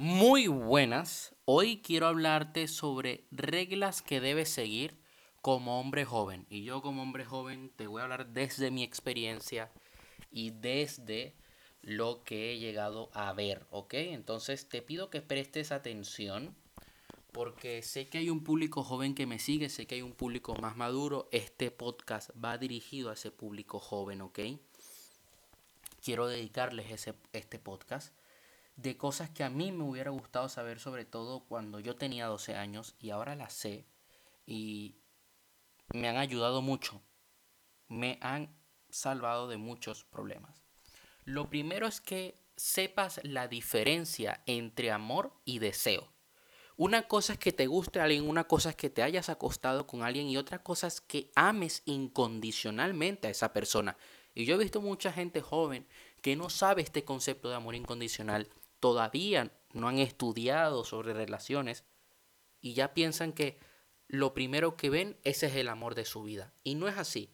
Muy buenas. Hoy quiero hablarte sobre reglas que debes seguir como hombre joven. Y yo como hombre joven te voy a hablar desde mi experiencia y desde lo que he llegado a ver, ¿ok? Entonces te pido que prestes atención porque sé que hay un público joven que me sigue, sé que hay un público más maduro. Este podcast va dirigido a ese público joven, ¿ok? Quiero dedicarles ese, este podcast de cosas que a mí me hubiera gustado saber, sobre todo cuando yo tenía 12 años y ahora las sé y me han ayudado mucho. Me han salvado de muchos problemas. Lo primero es que sepas la diferencia entre amor y deseo. Una cosa es que te guste a alguien, una cosa es que te hayas acostado con alguien y otra cosa es que ames incondicionalmente a esa persona. Y yo he visto mucha gente joven que no sabe este concepto de amor incondicional todavía no han estudiado sobre relaciones y ya piensan que lo primero que ven ese es el amor de su vida. Y no es así.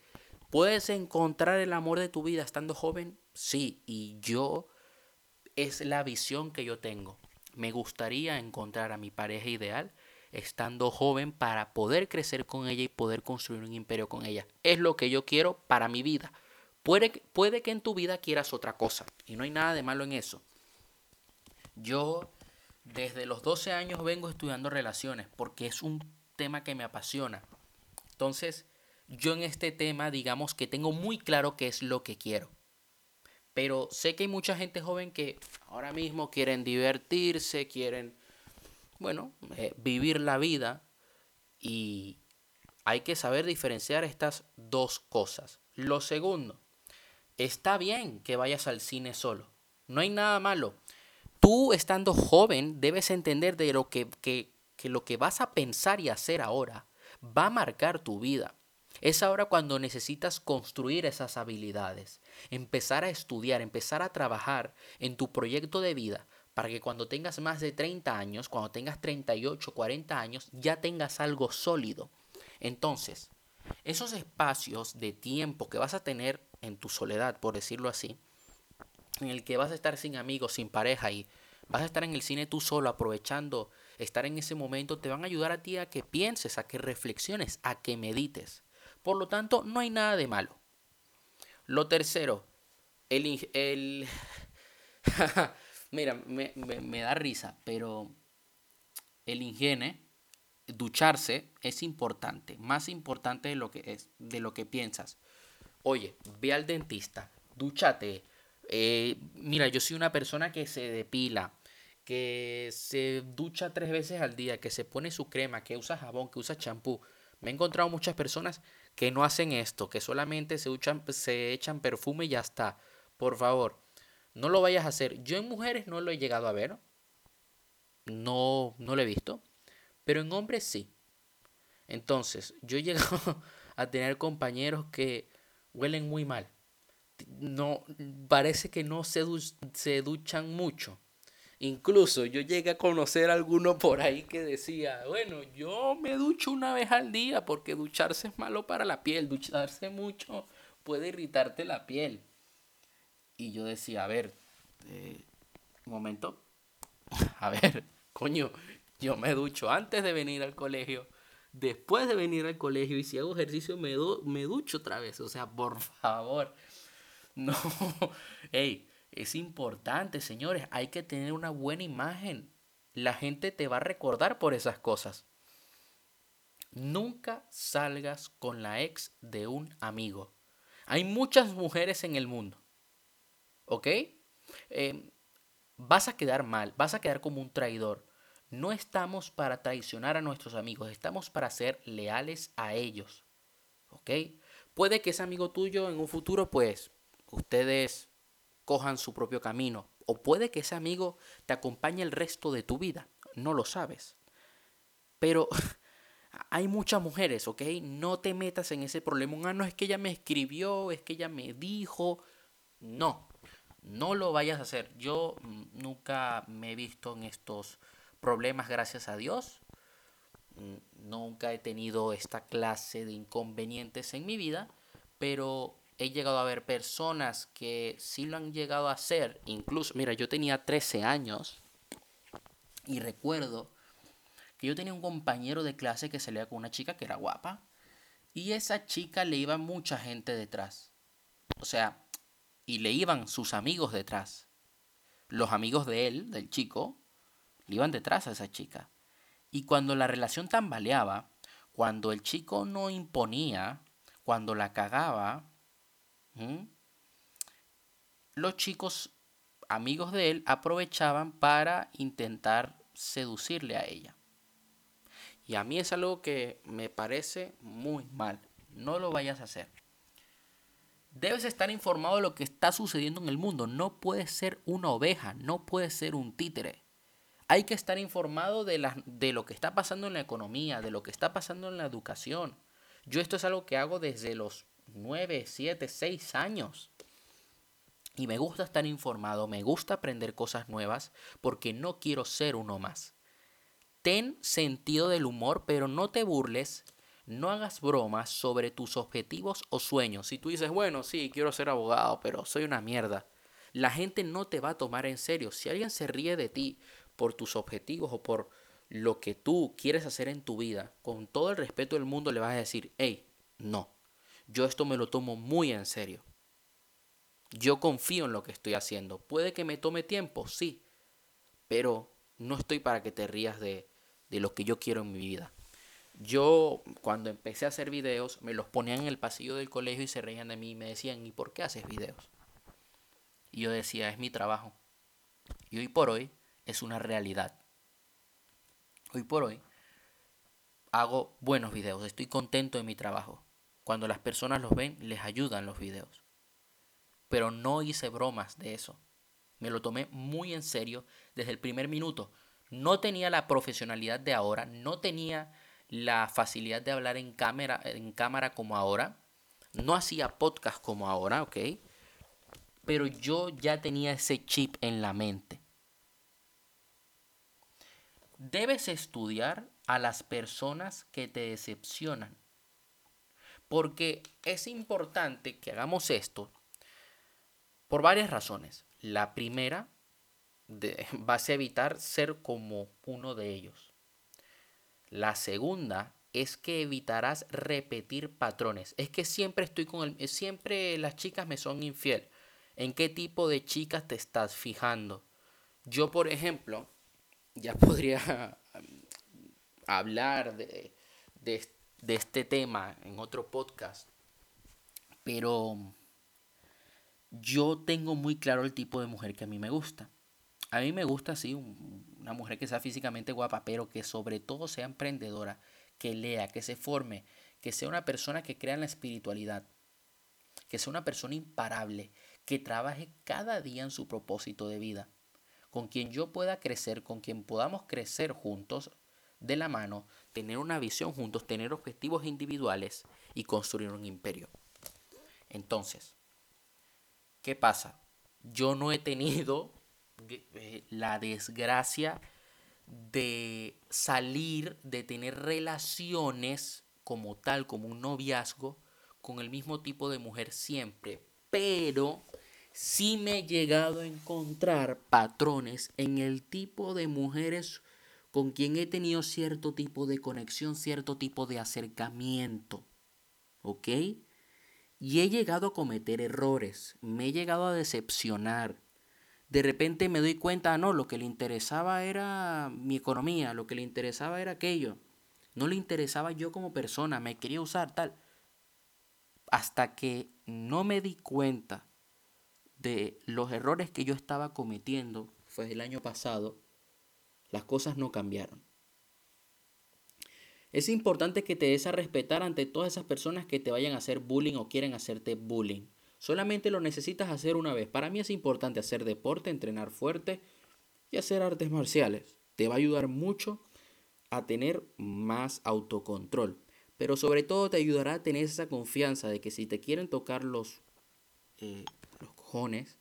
¿Puedes encontrar el amor de tu vida estando joven? Sí, y yo es la visión que yo tengo. Me gustaría encontrar a mi pareja ideal estando joven para poder crecer con ella y poder construir un imperio con ella. Es lo que yo quiero para mi vida. Puede, puede que en tu vida quieras otra cosa y no hay nada de malo en eso. Yo desde los 12 años vengo estudiando relaciones porque es un tema que me apasiona. Entonces, yo en este tema, digamos que tengo muy claro qué es lo que quiero. Pero sé que hay mucha gente joven que ahora mismo quieren divertirse, quieren, bueno, eh, vivir la vida y hay que saber diferenciar estas dos cosas. Lo segundo, está bien que vayas al cine solo. No hay nada malo tú estando joven debes entender de lo que, que, lo que vas a pensar y hacer ahora va a marcar tu vida. Es ahora cuando necesitas construir esas habilidades, empezar a estudiar, empezar a trabajar en tu proyecto de vida para que cuando tengas más de 30 años, cuando tengas 38, 40 años, ya tengas algo sólido. Entonces, esos espacios de tiempo que vas a tener en tu soledad, por decirlo así, en el que vas a estar sin amigos, sin pareja y vas a estar en el cine tú solo aprovechando estar en ese momento, te van a ayudar a ti a que pienses, a que reflexiones, a que medites. Por lo tanto, no hay nada de malo. Lo tercero, el... el Mira, me, me, da risa, pero el higiene, ducharse, es importante, más importante de lo que es, de lo que piensas. Oye, ve al dentista, dúchate, eh, mira, yo soy una persona que se depila, que se ducha tres veces al día, que se pone su crema, que usa jabón, que usa champú. Me he encontrado muchas personas que no hacen esto, que solamente se, se echan perfume y ya está. Por favor, no lo vayas a hacer. Yo en mujeres no lo he llegado a ver. No, no lo he visto. Pero en hombres sí. Entonces, yo he llegado a tener compañeros que huelen muy mal no parece que no se, se duchan mucho. Incluso yo llegué a conocer a alguno por ahí que decía, bueno, yo me ducho una vez al día porque ducharse es malo para la piel, ducharse mucho puede irritarte la piel. Y yo decía, a ver, eh, un momento, a ver, coño, yo me ducho antes de venir al colegio, después de venir al colegio y si hago ejercicio me, me ducho otra vez, o sea, por favor. No, hey, es importante, señores, hay que tener una buena imagen. La gente te va a recordar por esas cosas. Nunca salgas con la ex de un amigo. Hay muchas mujeres en el mundo. ¿Ok? Em, vas a quedar mal, vas a quedar como un traidor. No estamos para traicionar a nuestros amigos, estamos para ser leales a ellos. ¿Ok? Puede que ese amigo tuyo en un futuro, pues, ustedes cojan su propio camino. O puede que ese amigo te acompañe el resto de tu vida. No lo sabes. Pero hay muchas mujeres, ¿ok? No te metas en ese problema. Ah, no es que ella me escribió, es que ella me dijo. No, no lo vayas a hacer. Yo mm, nunca me he visto en estos problemas, gracias a Dios. Mm, nunca he tenido esta clase de inconvenientes en mi vida, pero he llegado a ver personas que sí lo han llegado a hacer. Incluso, mira, yo tenía 13 años Y recuerdo que yo tenía un compañero de clase que salía con una chica que era guapa. Y esa chica le iba mucha gente detrás. O sea, y le iban sus amigos detrás. Los amigos de él, del chico, le iban detrás a esa chica. Y cuando la relación tambaleaba, cuando el chico no imponía, cuando la cagaba, los chicos amigos de él aprovechaban para intentar seducirle a ella. Y a mí es algo que me parece muy mal. No lo vayas a hacer. Debes estar informado de lo que está sucediendo en el mundo. No puedes ser una oveja, no puedes ser un títere. Hay que estar informado de, de lo que está pasando en la economía, de lo que está pasando en la educación. Yo esto es algo que hago desde los 9, 7, 6 años. Y me gusta estar informado, me gusta aprender cosas nuevas porque no quiero ser uno más. Ten sentido del humor, pero no te burles, no hagas bromas sobre tus objetivos o sueños. Si tú dices, bueno, sí, quiero ser abogado, pero soy una mierda, la gente no te va a tomar en serio. Si alguien se ríe de ti por tus objetivos o por lo que tú quieres hacer en tu vida, con todo el respeto del mundo le vas a decir, hey, no, yo esto me lo tomo muy en serio. Yo confío en lo que estoy haciendo. Puede que me tome tiempo, sí, pero no estoy para que te rías de, de lo que yo quiero en mi vida. Yo cuando empecé a hacer videos me los ponían en el pasillo del colegio y se reían de mí y me decían, ¿y por qué haces videos? Y yo decía, es mi trabajo. Y hoy por hoy es una realidad. Hoy por hoy hago buenos videos, estoy contento de mi trabajo. Cuando las personas los ven, les ayudan los videos pero no hice bromas de eso. Me lo tomé muy en serio desde el primer minuto. No tenía la profesionalidad de ahora, no tenía la facilidad de hablar en cámara, en cámara como ahora. No hacía podcast como ahora, ¿ok? Pero yo ya tenía ese chip en la mente. Debes estudiar a las personas que te decepcionan. Porque es importante que hagamos esto por varias razones. La primera, de, vas a evitar ser como uno de ellos. La segunda es que evitarás repetir patrones. Es que siempre estoy con el, siempre las chicas me son infiel. ¿En qué tipo de chicas te estás fijando? Yo, por ejemplo, ya podría hablar de, de este tema en otro podcast, pero yo tengo muy claro el tipo de mujer que a mí me gusta. A mí me gusta, sí, una mujer que sea físicamente guapa, pero que sobre todo sea emprendedora, que lea, que se forme, que sea una persona que crea en la espiritualidad, que sea una persona imparable, que trabaje cada día en su propósito de vida, con quien yo pueda crecer, con quien podamos crecer juntos de la mano, tener una visión juntos, tener objetivos individuales y construir un imperio. Entonces, ¿Qué pasa? Yo no he tenido eh, la desgracia de salir, de tener relaciones como tal, como un noviazgo, con el mismo tipo de mujer siempre. Pero sí me he llegado a encontrar patrones en el tipo de mujeres con quien he tenido cierto tipo de conexión, cierto tipo de acercamiento. ¿Ok? Y he llegado a cometer errores, me he llegado a decepcionar. De repente me doy cuenta, no, lo que le interesaba era mi economía, lo que le interesaba era aquello. No le interesaba yo como persona, me quería usar tal. Hasta que no me di cuenta de los errores que yo estaba cometiendo, fue el año pasado, las cosas no cambiaron. Es importante que te des a respetar ante todas esas personas que te vayan a hacer bullying o quieren hacerte bullying. Solamente lo necesitas hacer una vez. Para mí es importante hacer deporte, entrenar fuerte y hacer artes marciales. Te va a ayudar mucho a tener más autocontrol. Pero sobre todo te ayudará a tener esa confianza de que si te quieren tocar los, eh, los cojones,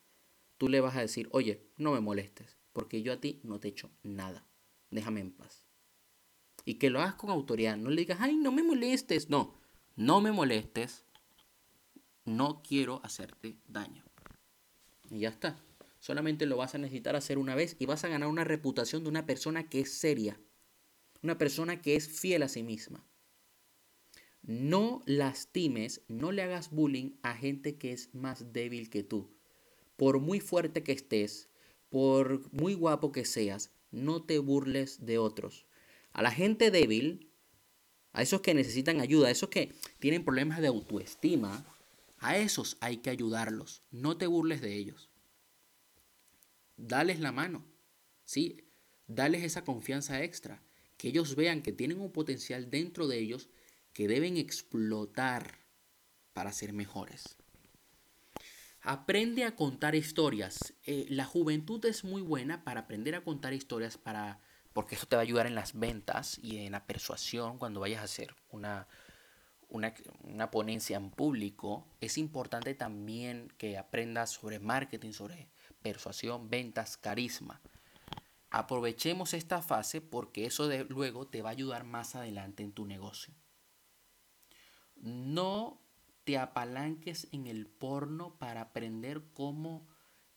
tú le vas a decir, oye, no me molestes, porque yo a ti no te echo nada. Déjame en paz. Y que lo hagas con autoridad. No le digas, ay, no me molestes. No, no me molestes. No quiero hacerte daño. Y ya está. Solamente lo vas a necesitar hacer una vez y vas a ganar una reputación de una persona que es seria. Una persona que es fiel a sí misma. No lastimes, no le hagas bullying a gente que es más débil que tú. Por muy fuerte que estés, por muy guapo que seas, no te burles de otros. A la gente débil, a esos que necesitan ayuda, a esos que tienen problemas de autoestima, a esos hay que ayudarlos. No te burles de ellos dales la mano, ¿sí? Dales esa confianza extra, que ellos vean que tienen un potencial dentro de ellos que deben explotar para ser mejores. Aprende a contar historias. Eh, la juventud es muy buena para aprender a contar historias para porque eso te va a ayudar en las ventas y en la persuasión cuando vayas a hacer una, una, una, ponencia en público. Es importante también que aprendas sobre marketing, sobre persuasión, ventas, carisma. Aprovechemos esta fase porque eso de luego te va a ayudar más adelante en tu negocio. No te apalanques en el porno para aprender cómo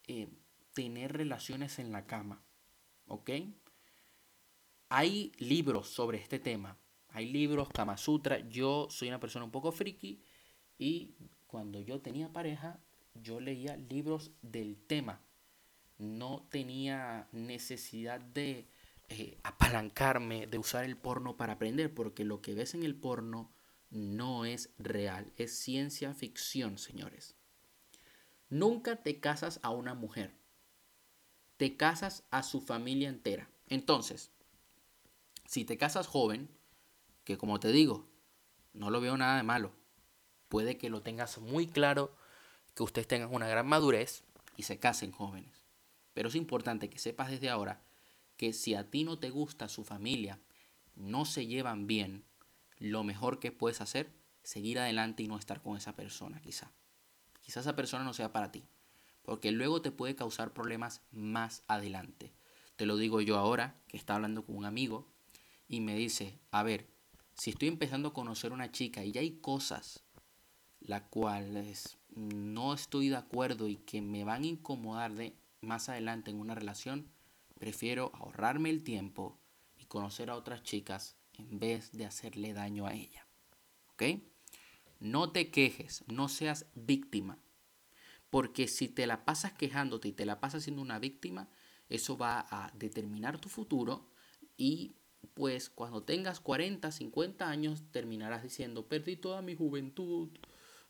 eh, tener relaciones en la cama. ¿Ok? Hay libros sobre este tema. Hay libros, Kama Sutra. Yo soy una persona un poco friki y cuando yo tenía pareja, yo leía libros del tema no tenía necesidad de eh, apalancarme, de usar el porno para aprender, porque lo que ves en el porno no es real, es ciencia ficción, señores. Nunca te casas a una mujer, te casas a su familia entera. Entonces, si te casas joven, que como te digo, no lo veo nada de malo, puede que lo tengas muy claro, que ustedes tengan una gran madurez y se casen jóvenes. Pero es importante que sepas desde ahora que si a ti no te gusta su familia, no se llevan bien, lo mejor que puedes hacer, seguir adelante y no estar con esa persona, quizá. Quizá esa persona no sea para ti, porque luego te puede causar problemas más adelante. Te lo digo yo ahora, que está hablando con un amigo, y me dice, a ver, si estoy empezando a conocer una chica y ya hay cosas las cuales no estoy de acuerdo y que me van a incomodar de más adelante en una relación, prefiero ahorrarme el tiempo y conocer a otras chicas en vez de hacerle daño a ella. ¿Ok? No te quejes, no seas víctima. Porque si te la pasas quejándote y te la pasas siendo una víctima, eso va a determinar tu futuro y pues cuando tengas 40, 50 años terminarás diciendo, perdí toda mi juventud.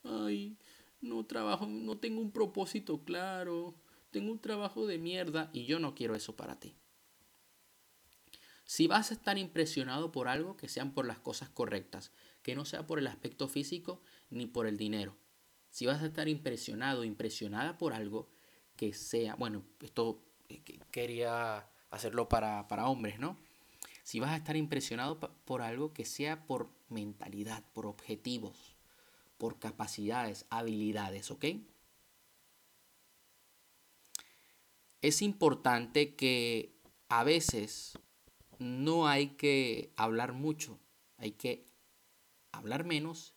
Ay, no trabajo, no tengo un propósito claro tengo un trabajo de mierda y yo no quiero eso para ti. Si vas a estar impresionado por algo, que sean por las cosas correctas, que no sea por el aspecto físico ni por el dinero. Si vas a estar impresionado, impresionada por algo, que sea, bueno, esto eh, quería hacerlo para, para hombres, ¿no? Si vas a estar impresionado por algo que sea por mentalidad, por objetivos, por capacidades, habilidades, ¿ok? es importante que a veces no hay que hablar mucho, hay que hablar menos,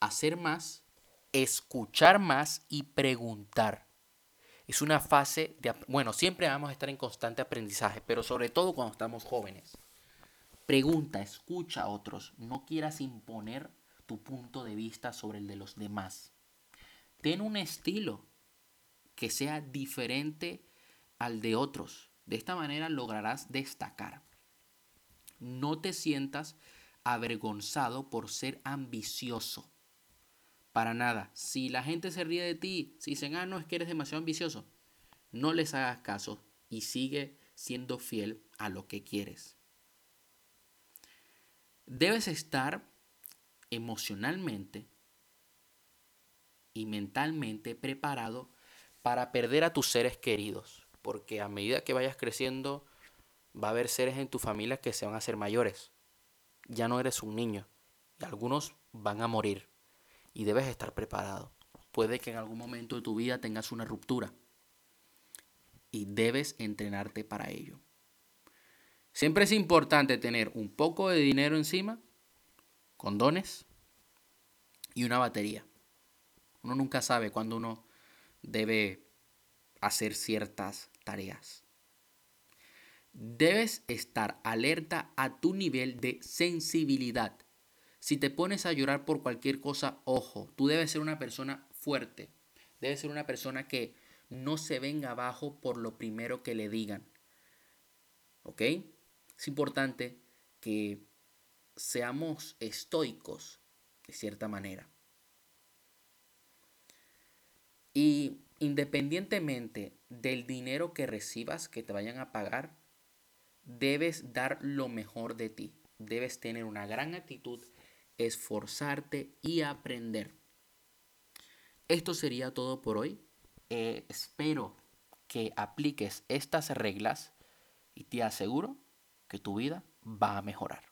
hacer más, escuchar más y preguntar. Es una fase de, bueno, siempre vamos a estar en constante aprendizaje, pero sobre todo cuando estamos jóvenes. Pregunta, escucha a otros, no quieras imponer tu punto de vista sobre el de los demás. Ten un estilo que sea diferente al de otros. De esta manera lograrás destacar. No te sientas avergonzado por ser ambicioso. Para nada. Si la gente se ríe de ti, si dicen, ah, no, es que eres demasiado ambicioso, no les hagas caso y sigue siendo fiel a lo que quieres. Debes estar emocionalmente y mentalmente preparado para perder a tus seres queridos porque a medida que vayas creciendo va a haber seres en tu familia que se van a hacer mayores. Ya no eres un niño algunos van a morir y debes estar preparado. Puede que en algún momento de tu vida tengas una ruptura y debes entrenarte para ello. Siempre es importante tener un poco de dinero encima, condones y una batería. Uno nunca sabe cuándo uno debe hacer ciertas tareas. Debes estar alerta a tu nivel de sensibilidad. Si te pones a llorar por cualquier cosa, ojo, tú debes ser una persona fuerte. Debes ser una persona que no se venga abajo por lo primero que le digan. ¿Ok? Es importante que seamos estoicos de cierta manera. Y independientemente del dinero que recibas, que te vayan a pagar, debes dar lo mejor de ti. Debes tener una gran actitud, esforzarte y aprender. Esto sería todo por hoy. Eh, espero que apliques estas reglas y te aseguro que tu vida va a mejorar.